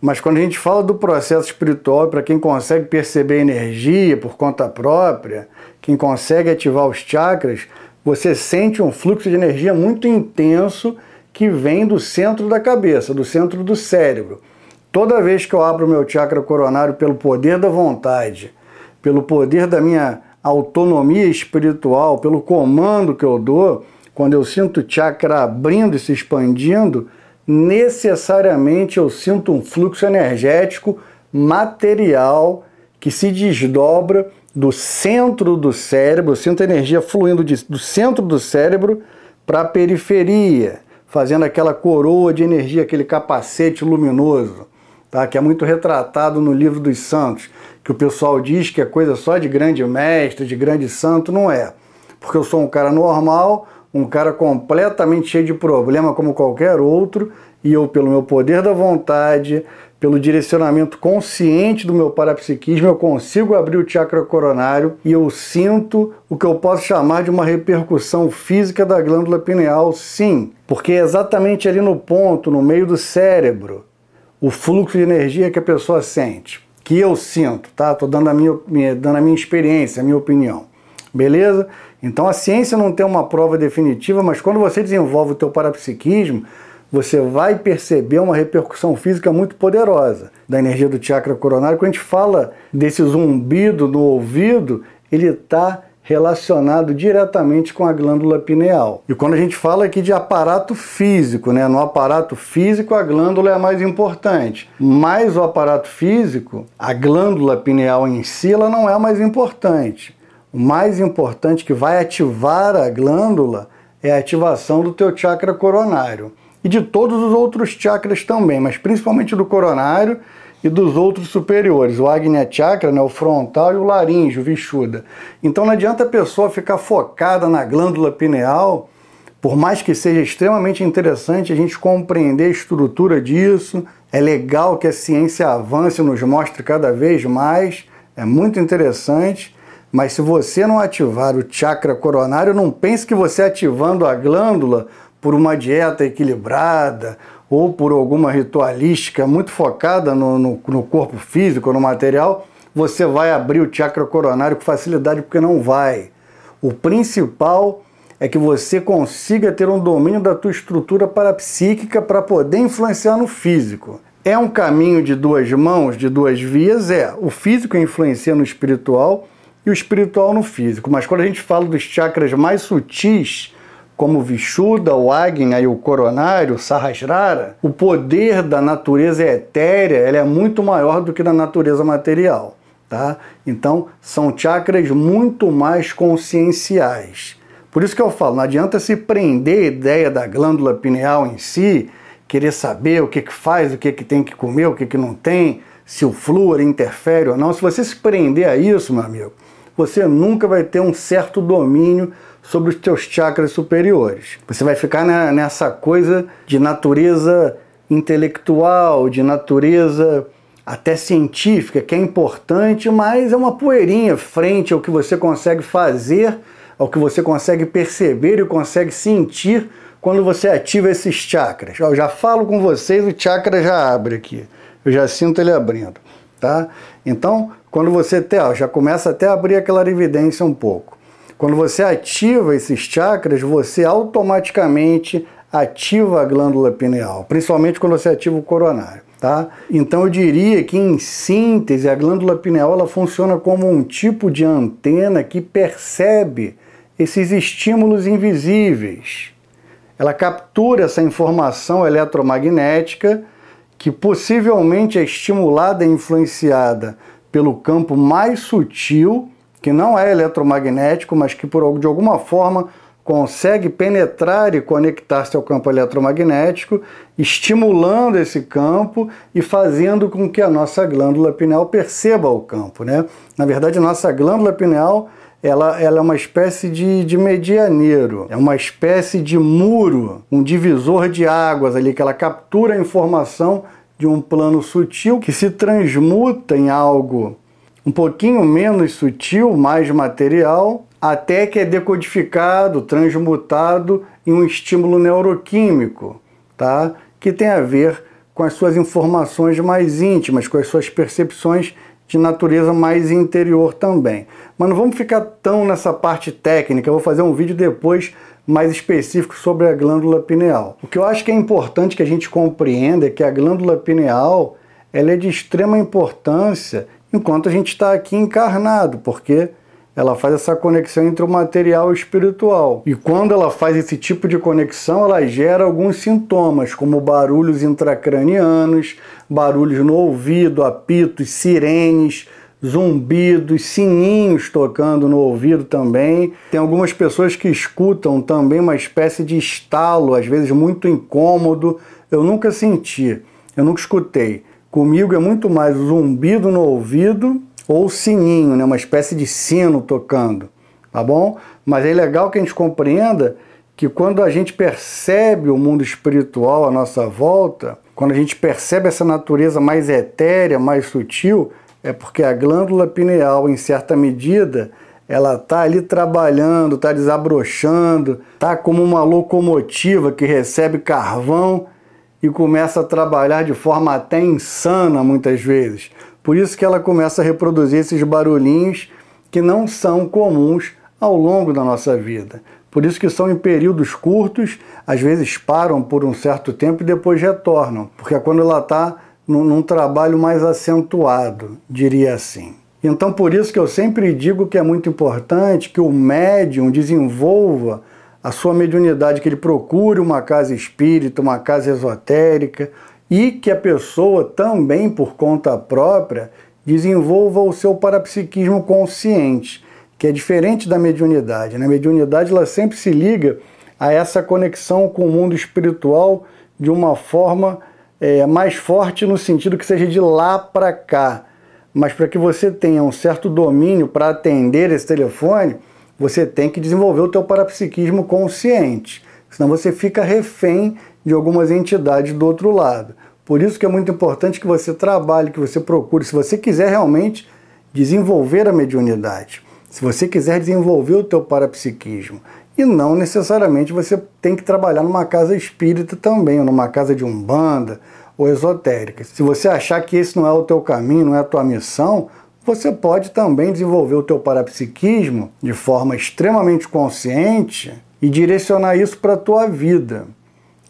Mas quando a gente fala do processo espiritual, para quem consegue perceber energia por conta própria, quem consegue ativar os chakras, você sente um fluxo de energia muito intenso que vem do centro da cabeça, do centro do cérebro. Toda vez que eu abro meu chakra coronário pelo poder da vontade, pelo poder da minha autonomia espiritual, pelo comando que eu dou, quando eu sinto o chakra abrindo e se expandindo, necessariamente eu sinto um fluxo energético material que se desdobra do centro do cérebro, eu sinto energia fluindo de, do centro do cérebro para a periferia, fazendo aquela coroa de energia, aquele capacete luminoso, tá? que é muito retratado no livro dos santos, que o pessoal diz que é coisa só de grande mestre, de grande santo, não é. Porque eu sou um cara normal, um cara completamente cheio de problema como qualquer outro, e eu, pelo meu poder da vontade, pelo direcionamento consciente do meu parapsiquismo, eu consigo abrir o chakra coronário e eu sinto o que eu posso chamar de uma repercussão física da glândula pineal, sim, porque é exatamente ali no ponto, no meio do cérebro, o fluxo de energia que a pessoa sente, que eu sinto, tá? Tô dando a minha, dando a minha experiência, a minha opinião. Beleza? Então a ciência não tem uma prova definitiva, mas quando você desenvolve o teu parapsiquismo, você vai perceber uma repercussão física muito poderosa da energia do chakra coronário. Quando a gente fala desse zumbido no ouvido, ele está relacionado diretamente com a glândula pineal. E quando a gente fala aqui de aparato físico, né, no aparato físico a glândula é a mais importante, mas o aparato físico, a glândula pineal em si, ela não é a mais importante. O mais importante que vai ativar a glândula é a ativação do teu chakra coronário e de todos os outros chakras também, mas principalmente do coronário e dos outros superiores, o Agnya Chakra, né, o frontal e o laríngeo, o. Então não adianta a pessoa ficar focada na glândula pineal, por mais que seja extremamente interessante a gente compreender a estrutura disso, é legal que a ciência avance e nos mostre cada vez mais, é muito interessante, mas se você não ativar o chakra coronário, não pense que você ativando a glândula por uma dieta equilibrada ou por alguma ritualística muito focada no, no, no corpo físico, no material, você vai abrir o chakra coronário com facilidade, porque não vai. O principal é que você consiga ter um domínio da tua estrutura parapsíquica para poder influenciar no físico. É um caminho de duas mãos, de duas vias? É. O físico influencia no espiritual e o espiritual no físico. Mas quando a gente fala dos chakras mais sutis, como o Vishuddha, o Agnya e o coronário, o Sahasrara, o poder da natureza etérea ela é muito maior do que da natureza material. Tá? Então, são chakras muito mais conscienciais. Por isso que eu falo, não adianta se prender a ideia da glândula pineal em si, querer saber o que, que faz, o que, que tem que comer, o que, que não tem, se o flúor interfere ou não. Se você se prender a isso, meu amigo, você nunca vai ter um certo domínio sobre os teus chakras superiores. Você vai ficar nessa coisa de natureza intelectual, de natureza até científica, que é importante, mas é uma poeirinha frente ao que você consegue fazer, ao que você consegue perceber e consegue sentir quando você ativa esses chakras. Eu já falo com vocês, o chakra já abre aqui. Eu já sinto ele abrindo, tá? Então, quando você até, já começa até a abrir aquela evidência um pouco. Quando você ativa esses chakras, você automaticamente ativa a glândula pineal, principalmente quando você ativa o coronário. Tá? Então eu diria que em síntese a glândula pineal ela funciona como um tipo de antena que percebe esses estímulos invisíveis. Ela captura essa informação eletromagnética que possivelmente é estimulada e influenciada pelo campo mais sutil que não é eletromagnético, mas que por de alguma forma consegue penetrar e conectar-se ao campo eletromagnético, estimulando esse campo e fazendo com que a nossa glândula pineal perceba o campo. Né? Na verdade, a nossa glândula pineal ela, ela é uma espécie de, de medianeiro, é uma espécie de muro, um divisor de águas ali, que ela captura a informação de um plano sutil que se transmuta em algo um pouquinho menos sutil, mais material, até que é decodificado, transmutado em um estímulo neuroquímico, tá? que tem a ver com as suas informações mais íntimas, com as suas percepções de natureza mais interior também. Mas não vamos ficar tão nessa parte técnica, eu vou fazer um vídeo depois mais específico sobre a glândula pineal. O que eu acho que é importante que a gente compreenda é que a glândula pineal ela é de extrema importância enquanto a gente está aqui encarnado, porque ela faz essa conexão entre o material e o espiritual. E quando ela faz esse tipo de conexão, ela gera alguns sintomas, como barulhos intracranianos, barulhos no ouvido, apitos, sirenes, zumbidos, sininhos tocando no ouvido também. Tem algumas pessoas que escutam também uma espécie de estalo, às vezes muito incômodo. Eu nunca senti, eu nunca escutei. Comigo é muito mais zumbido no ouvido ou sininho, né? uma espécie de sino tocando, tá bom? Mas é legal que a gente compreenda que quando a gente percebe o mundo espiritual à nossa volta, quando a gente percebe essa natureza mais etérea, mais sutil, é porque a glândula pineal, em certa medida, ela está ali trabalhando, está desabrochando, está como uma locomotiva que recebe carvão e começa a trabalhar de forma até insana muitas vezes. Por isso que ela começa a reproduzir esses barulhinhos que não são comuns ao longo da nossa vida. Por isso que são em períodos curtos, às vezes param por um certo tempo e depois retornam, porque é quando ela está num, num trabalho mais acentuado, diria assim. Então, por isso que eu sempre digo que é muito importante que o médium desenvolva a sua mediunidade, que ele procure uma casa espírita, uma casa esotérica e que a pessoa também, por conta própria, desenvolva o seu parapsiquismo consciente, que é diferente da mediunidade. Na né? mediunidade, ela sempre se liga a essa conexão com o mundo espiritual de uma forma é, mais forte, no sentido que seja de lá para cá. Mas para que você tenha um certo domínio para atender esse telefone, você tem que desenvolver o teu parapsiquismo consciente, senão você fica refém de algumas entidades do outro lado. Por isso que é muito importante que você trabalhe, que você procure, se você quiser realmente desenvolver a mediunidade, se você quiser desenvolver o teu parapsiquismo, e não necessariamente você tem que trabalhar numa casa espírita também, ou numa casa de umbanda ou esotérica. Se você achar que esse não é o teu caminho, não é a tua missão, você pode também desenvolver o teu parapsiquismo de forma extremamente consciente e direcionar isso para a tua vida.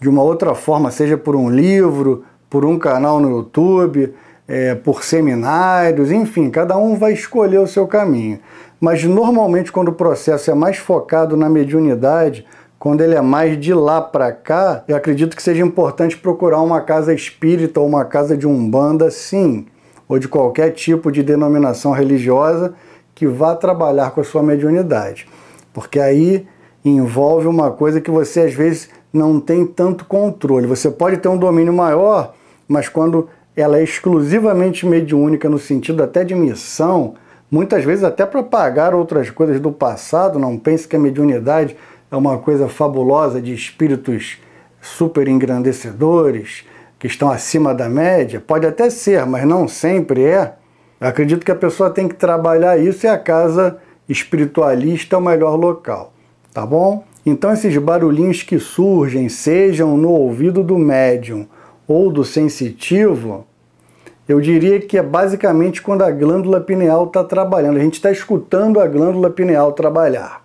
De uma outra forma, seja por um livro, por um canal no YouTube, é, por seminários, enfim, cada um vai escolher o seu caminho. Mas normalmente, quando o processo é mais focado na mediunidade, quando ele é mais de lá para cá, eu acredito que seja importante procurar uma casa espírita ou uma casa de umbanda, sim ou de qualquer tipo de denominação religiosa que vá trabalhar com a sua mediunidade. Porque aí envolve uma coisa que você às vezes não tem tanto controle. Você pode ter um domínio maior, mas quando ela é exclusivamente mediúnica no sentido até de missão, muitas vezes até para pagar outras coisas do passado, não pense que a mediunidade é uma coisa fabulosa de espíritos super engrandecedores, que estão acima da média, pode até ser, mas não sempre é. Acredito que a pessoa tem que trabalhar isso e a casa espiritualista é o melhor local, tá bom? Então esses barulhinhos que surgem, sejam no ouvido do médium ou do sensitivo, eu diria que é basicamente quando a glândula pineal está trabalhando. A gente está escutando a glândula pineal trabalhar.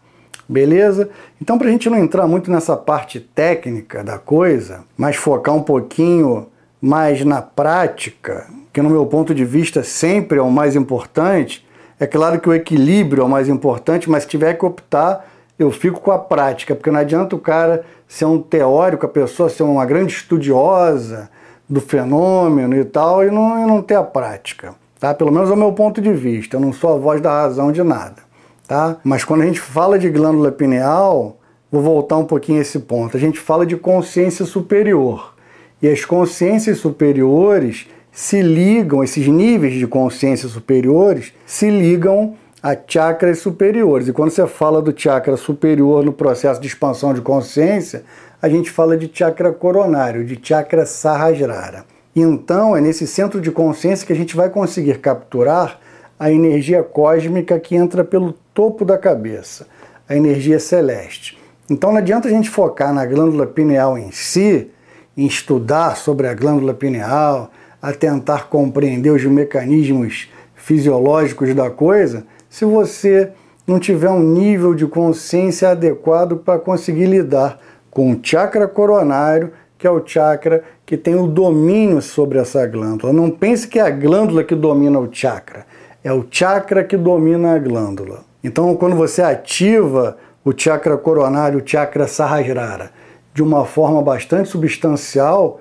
Beleza? Então, para a gente não entrar muito nessa parte técnica da coisa, mas focar um pouquinho mais na prática, que no meu ponto de vista sempre é o mais importante, é claro que o equilíbrio é o mais importante, mas se tiver que optar, eu fico com a prática, porque não adianta o cara ser um teórico, a pessoa ser uma grande estudiosa do fenômeno e tal, e não, e não ter a prática. Tá? Pelo menos é o meu ponto de vista, eu não sou a voz da razão de nada tá? Mas quando a gente fala de glândula pineal, vou voltar um pouquinho a esse ponto. A gente fala de consciência superior. E as consciências superiores se ligam, esses níveis de consciência superiores se ligam a chakras superiores. E quando você fala do chakra superior no processo de expansão de consciência, a gente fala de chakra coronário, de chakra sahasrara. Então, é nesse centro de consciência que a gente vai conseguir capturar a energia cósmica que entra pelo topo da cabeça, a energia celeste. Então não adianta a gente focar na glândula pineal em si em estudar sobre a glândula pineal, a tentar compreender os mecanismos fisiológicos da coisa, se você não tiver um nível de consciência adequado para conseguir lidar com o chakra coronário, que é o chakra que tem o domínio sobre essa glândula. Não pense que é a glândula que domina o chakra, é o chakra que domina a glândula. Então, quando você ativa o chakra coronário, o chakra sahasrara, de uma forma bastante substancial,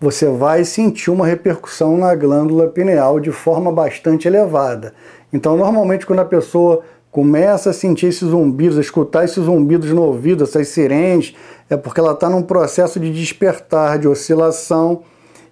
você vai sentir uma repercussão na glândula pineal de forma bastante elevada. Então, normalmente, quando a pessoa começa a sentir esses zumbidos, a escutar esses zumbidos no ouvido, essas sirenes, é porque ela está num processo de despertar, de oscilação,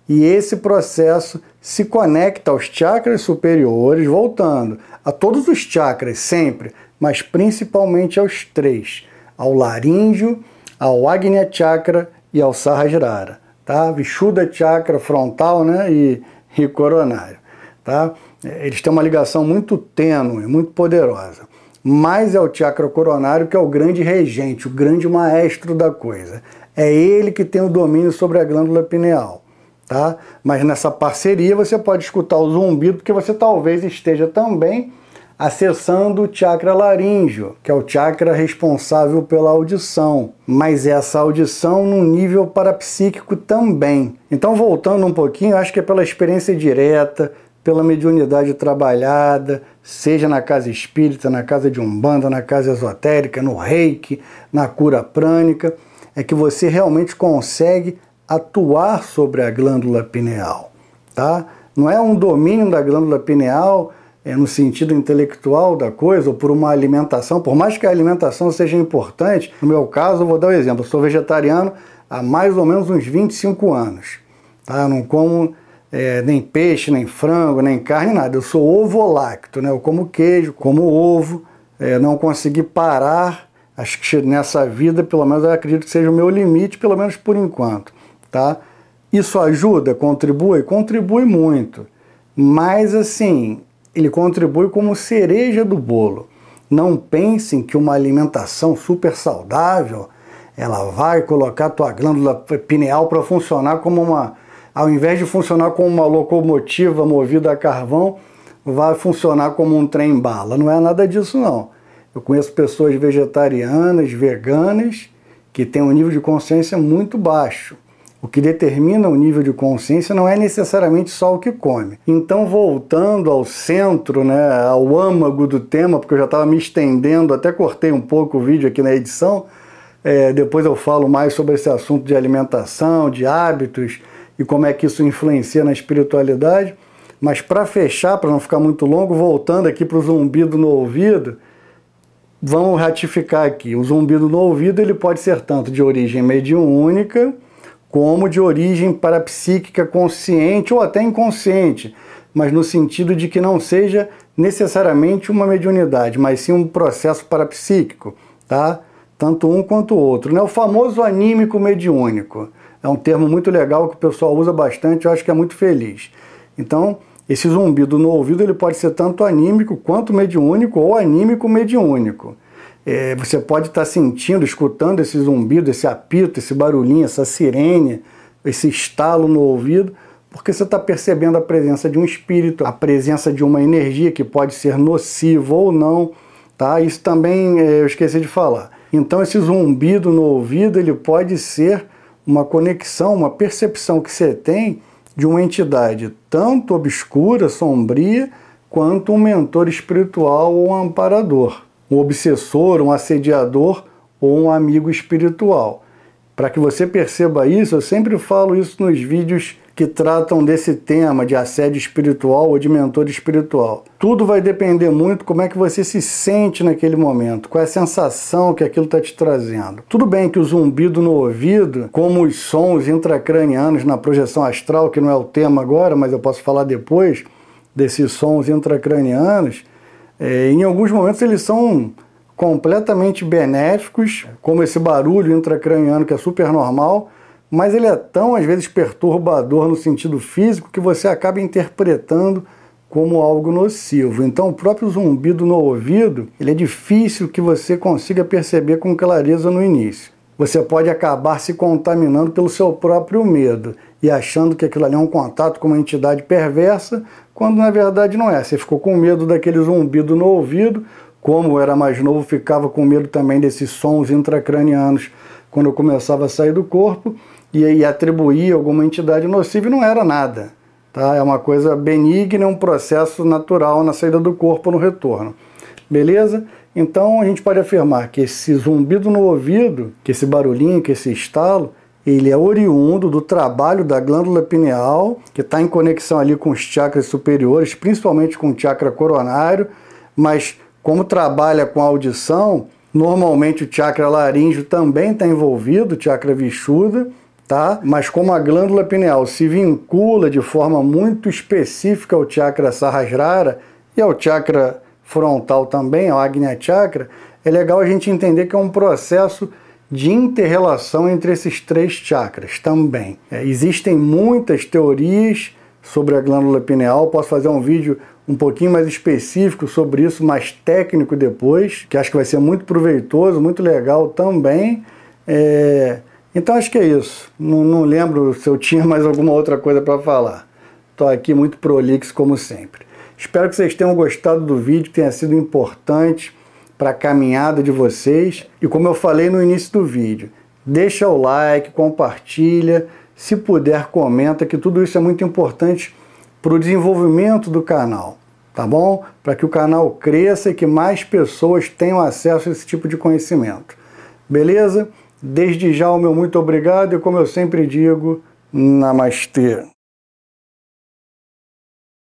e esse processo se conecta aos chakras superiores, voltando a todos os chakras sempre, mas principalmente aos três: ao laríngeo, ao Agnya Chakra e ao Sahasrara tá? Vishuddha chakra frontal, né? E, e coronário, tá? Eles têm uma ligação muito tênue, muito poderosa. Mas é o chakra coronário que é o grande regente, o grande maestro da coisa. É ele que tem o domínio sobre a glândula pineal. Tá? Mas nessa parceria você pode escutar o zumbido, porque você talvez esteja também acessando o chakra laríngeo, que é o chakra responsável pela audição, mas essa audição num nível parapsíquico também. Então, voltando um pouquinho, acho que é pela experiência direta, pela mediunidade trabalhada, seja na casa espírita, na casa de umbanda, na casa esotérica, no reiki, na cura prânica, é que você realmente consegue atuar sobre a glândula pineal, tá? Não é um domínio da glândula pineal é, no sentido intelectual da coisa, ou por uma alimentação, por mais que a alimentação seja importante, no meu caso, eu vou dar um exemplo, eu sou vegetariano há mais ou menos uns 25 anos. Tá? Eu não como é, nem peixe, nem frango, nem carne, nada. Eu sou ovo-lacto, né? eu como queijo, como ovo, é, não consegui parar, acho que nessa vida, pelo menos eu acredito que seja o meu limite, pelo menos por enquanto. Tá? Isso ajuda, contribui? Contribui muito. Mas assim, ele contribui como cereja do bolo. Não pensem que uma alimentação super saudável ela vai colocar a tua glândula pineal para funcionar como uma, ao invés de funcionar como uma locomotiva movida a carvão, vai funcionar como um trem bala. Não é nada disso não. Eu conheço pessoas vegetarianas, veganas, que têm um nível de consciência muito baixo. O que determina o nível de consciência não é necessariamente só o que come. Então, voltando ao centro, né, ao âmago do tema, porque eu já estava me estendendo, até cortei um pouco o vídeo aqui na edição, é, depois eu falo mais sobre esse assunto de alimentação, de hábitos e como é que isso influencia na espiritualidade. Mas para fechar, para não ficar muito longo, voltando aqui para o zumbido no ouvido, vamos ratificar aqui. O zumbido no ouvido ele pode ser tanto de origem mediúnica, como de origem parapsíquica consciente ou até inconsciente, mas no sentido de que não seja necessariamente uma mediunidade, mas sim um processo parapsíquico, tá? Tanto um quanto o outro. Né? O famoso anímico mediúnico. É um termo muito legal que o pessoal usa bastante, eu acho que é muito feliz. Então, esse zumbido no ouvido ele pode ser tanto anímico quanto mediúnico ou anímico mediúnico. É, você pode estar sentindo, escutando esse zumbido, esse apito, esse barulhinho, essa sirene, esse estalo no ouvido, porque você está percebendo a presença de um espírito, a presença de uma energia que pode ser nociva ou não, tá? Isso também é, eu esqueci de falar. Então esse zumbido no ouvido ele pode ser uma conexão, uma percepção que você tem de uma entidade tanto obscura, sombria, quanto um mentor espiritual ou um amparador um obsessor, um assediador ou um amigo espiritual. Para que você perceba isso, eu sempre falo isso nos vídeos que tratam desse tema de assédio espiritual ou de mentor espiritual. Tudo vai depender muito como é que você se sente naquele momento, qual é a sensação que aquilo está te trazendo. Tudo bem que o zumbido no ouvido, como os sons intracranianos na projeção astral, que não é o tema agora, mas eu posso falar depois desses sons intracranianos, é, em alguns momentos eles são completamente benéficos, como esse barulho intracraniano que é super normal, mas ele é tão às vezes perturbador no sentido físico que você acaba interpretando como algo nocivo. Então, o próprio zumbido no ouvido, ele é difícil que você consiga perceber com clareza no início. você pode acabar se contaminando pelo seu próprio medo e achando que aquilo ali é um contato com uma entidade perversa, quando na verdade não é. Você ficou com medo daquele zumbido no ouvido, como era mais novo, ficava com medo também desses sons intracranianos quando eu começava a sair do corpo, e aí atribuía alguma entidade nociva e não era nada. Tá? É uma coisa benigna, é um processo natural na saída do corpo no retorno. Beleza? Então a gente pode afirmar que esse zumbido no ouvido, que esse barulhinho, que esse estalo, ele é oriundo do trabalho da glândula pineal, que está em conexão ali com os chakras superiores, principalmente com o chakra coronário, mas como trabalha com a audição, normalmente o chakra laríngeo também está envolvido, o chakra vishuda, tá? Mas como a glândula pineal se vincula de forma muito específica ao chakra sahasrara e ao chakra frontal também, ao Agnya Chakra, é legal a gente entender que é um processo de interrelação entre esses três chakras também. É, existem muitas teorias sobre a glândula pineal, posso fazer um vídeo um pouquinho mais específico sobre isso, mais técnico depois, que acho que vai ser muito proveitoso, muito legal também. É... Então acho que é isso. Não, não lembro se eu tinha mais alguma outra coisa para falar. Estou aqui muito prolixo como sempre. Espero que vocês tenham gostado do vídeo, tenha sido importante para a caminhada de vocês. E como eu falei no início do vídeo, deixa o like, compartilha, se puder comenta, que tudo isso é muito importante para o desenvolvimento do canal, tá bom? Para que o canal cresça e que mais pessoas tenham acesso a esse tipo de conhecimento. Beleza? Desde já o meu muito obrigado e como eu sempre digo, namastê.